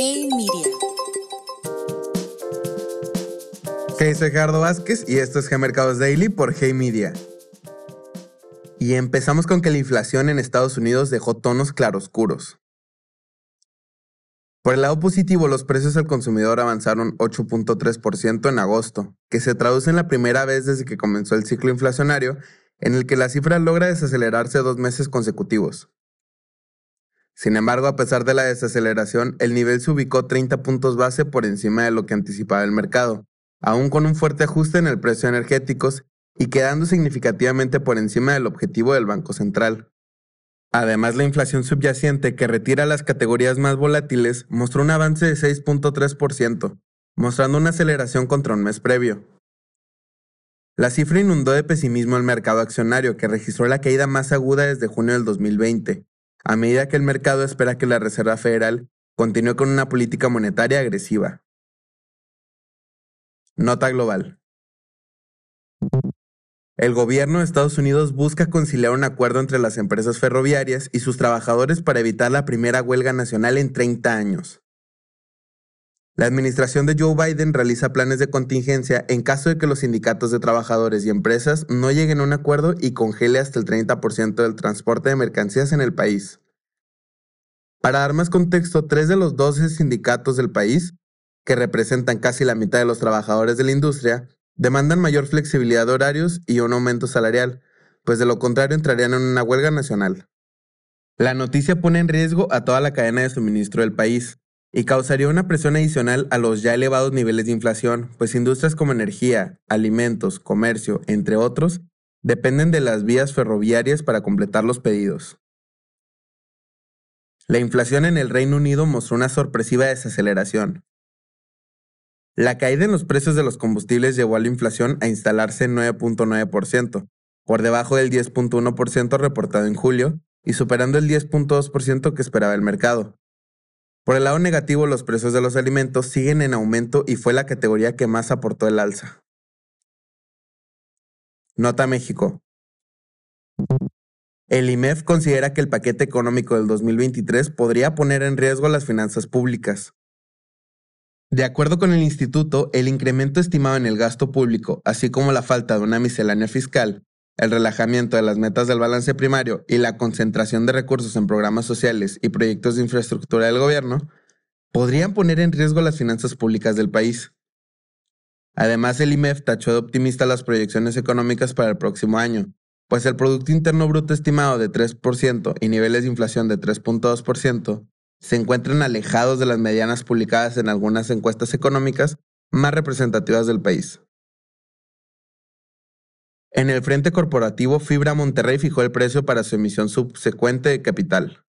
Hey Media. Soy Gerardo Vázquez y esto es G Mercados Daily por Hey Media. Y empezamos con que la inflación en Estados Unidos dejó tonos claroscuros. Por el lado positivo, los precios al consumidor avanzaron 8.3% en agosto, que se traduce en la primera vez desde que comenzó el ciclo inflacionario, en el que la cifra logra desacelerarse dos meses consecutivos. Sin embargo, a pesar de la desaceleración, el nivel se ubicó 30 puntos base por encima de lo que anticipaba el mercado, aún con un fuerte ajuste en el precio de energéticos y quedando significativamente por encima del objetivo del Banco Central. Además, la inflación subyacente, que retira las categorías más volátiles, mostró un avance de 6.3%, mostrando una aceleración contra un mes previo. La cifra inundó de pesimismo el mercado accionario, que registró la caída más aguda desde junio del 2020, a medida que el mercado espera que la Reserva Federal continúe con una política monetaria agresiva. Nota global. El gobierno de Estados Unidos busca conciliar un acuerdo entre las empresas ferroviarias y sus trabajadores para evitar la primera huelga nacional en 30 años. La administración de Joe Biden realiza planes de contingencia en caso de que los sindicatos de trabajadores y empresas no lleguen a un acuerdo y congele hasta el 30% del transporte de mercancías en el país. Para dar más contexto, tres de los 12 sindicatos del país, que representan casi la mitad de los trabajadores de la industria, demandan mayor flexibilidad de horarios y un aumento salarial, pues de lo contrario entrarían en una huelga nacional. La noticia pone en riesgo a toda la cadena de suministro del país, y causaría una presión adicional a los ya elevados niveles de inflación, pues industrias como energía, alimentos, comercio, entre otros, dependen de las vías ferroviarias para completar los pedidos. La inflación en el Reino Unido mostró una sorpresiva desaceleración. La caída en los precios de los combustibles llevó a la inflación a instalarse en 9.9%, por debajo del 10.1% reportado en julio y superando el 10.2% que esperaba el mercado. Por el lado negativo, los precios de los alimentos siguen en aumento y fue la categoría que más aportó el alza. Nota México. El IMEF considera que el paquete económico del 2023 podría poner en riesgo las finanzas públicas. De acuerdo con el instituto, el incremento estimado en el gasto público, así como la falta de una miscelánea fiscal, el relajamiento de las metas del balance primario y la concentración de recursos en programas sociales y proyectos de infraestructura del gobierno podrían poner en riesgo las finanzas públicas del país. Además, el IMEF tachó de optimista las proyecciones económicas para el próximo año, pues el Producto Interno Bruto estimado de 3% y niveles de inflación de 3.2% se encuentran alejados de las medianas publicadas en algunas encuestas económicas más representativas del país. En el frente corporativo, Fibra Monterrey fijó el precio para su emisión subsecuente de capital.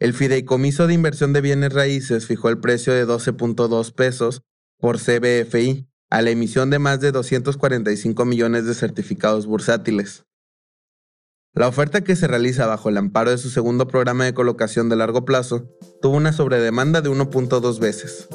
El Fideicomiso de Inversión de Bienes Raíces fijó el precio de 12.2 pesos por CBFI a la emisión de más de 245 millones de certificados bursátiles. La oferta que se realiza bajo el amparo de su segundo programa de colocación de largo plazo tuvo una sobredemanda de 1.2 veces.